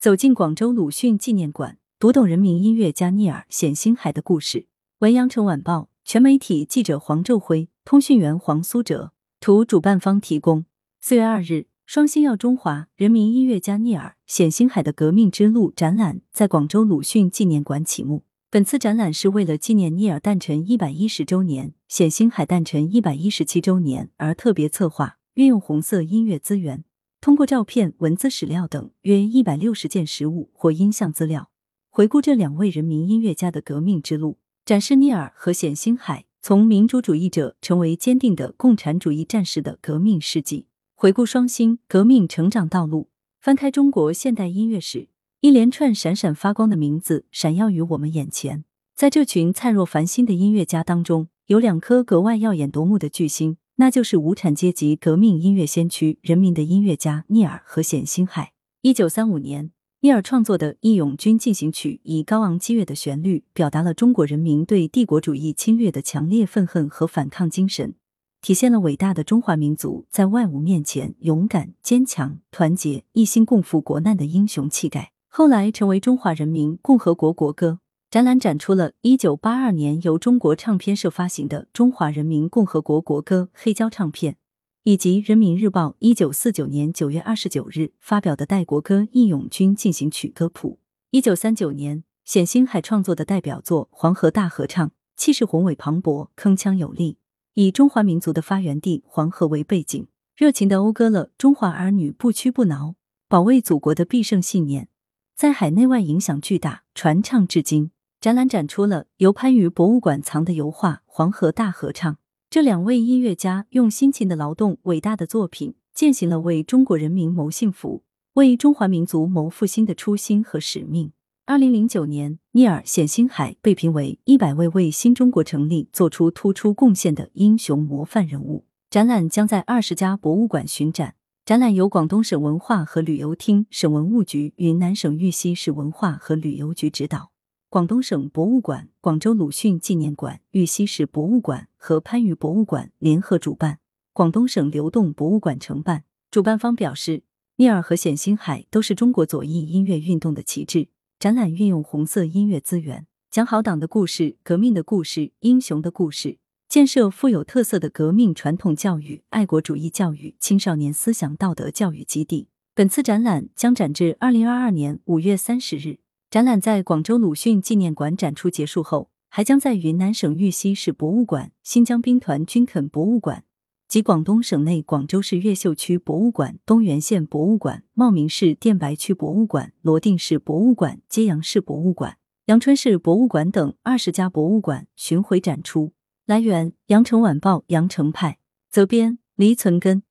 走进广州鲁迅纪念馆，读懂人民音乐家聂耳冼星海的故事。文阳城晚报全媒体记者黄昼辉，通讯员黄苏哲，图主办方提供。四月二日，双星耀中华人民音乐家聂耳冼星海的革命之路展览在广州鲁迅纪念馆启幕。本次展览是为了纪念聂耳诞辰一百一十周年、冼星海诞辰一百一十七周年而特别策划，运用红色音乐资源。通过照片、文字史料等约一百六十件实物或音像资料，回顾这两位人民音乐家的革命之路，展示聂耳和冼星海从民主主义者成为坚定的共产主义战士的革命事迹，回顾双星革命成长道路。翻开中国现代音乐史，一连串闪闪发光的名字闪耀于我们眼前。在这群灿若繁星的音乐家当中，有两颗格外耀眼夺目的巨星。那就是无产阶级革命音乐先驱、人民的音乐家聂耳和冼星海。一九三五年，聂耳创作的《义勇军进行曲》以高昂激越的旋律，表达了中国人民对帝国主义侵略的强烈愤恨和反抗精神，体现了伟大的中华民族在外侮面前勇敢、坚强、团结、一心共赴国难的英雄气概。后来成为中华人民共和国国歌。展览展出了1982年由中国唱片社发行的《中华人民共和国国歌》黑胶唱片，以及《人民日报》1949年9月29日发表的代国歌《义勇军进行曲》歌谱。1939年，冼星海创作的代表作《黄河大合唱》，气势宏伟磅礴，铿锵有力，以中华民族的发源地黄河为背景，热情的讴歌了中华儿女不屈不挠、保卫祖国的必胜信念，在海内外影响巨大，传唱至今。展览展出了由番禺博物馆藏的油画《黄河大合唱》。这两位音乐家用辛勤的劳动、伟大的作品，践行了为中国人民谋幸福、为中华民族谋复兴的初心和使命。二零零九年，聂耳冼星海被评为一百位为新中国成立做出突出贡献的英雄模范人物。展览将在二十家博物馆巡展。展览由广东省文化和旅游厅、省文物局、云南省玉溪市文化和旅游局指导。广东省博物馆、广州鲁迅纪念馆、玉溪市博物馆和番禺博物馆联合主办，广东省流动博物馆承办。主办方表示，聂耳和冼星海都是中国左翼音乐运动的旗帜。展览运用红色音乐资源，讲好党的故事、革命的故事、英雄的故事，建设富有特色的革命传统教育、爱国主义教育、青少年思想道德教育基地。本次展览将展至二零二二年五月三十日。展览在广州鲁迅纪念馆展出结束后，还将在云南省玉溪市博物馆、新疆兵团军垦博物馆及广东省内广州市越秀区博物馆、东源县博物馆、茂名市电白区博物馆、罗定市博物馆、揭阳市博物馆、阳春市博物馆等二十家博物馆巡回展出。来源：羊城晚报羊城派，责编：黎存根。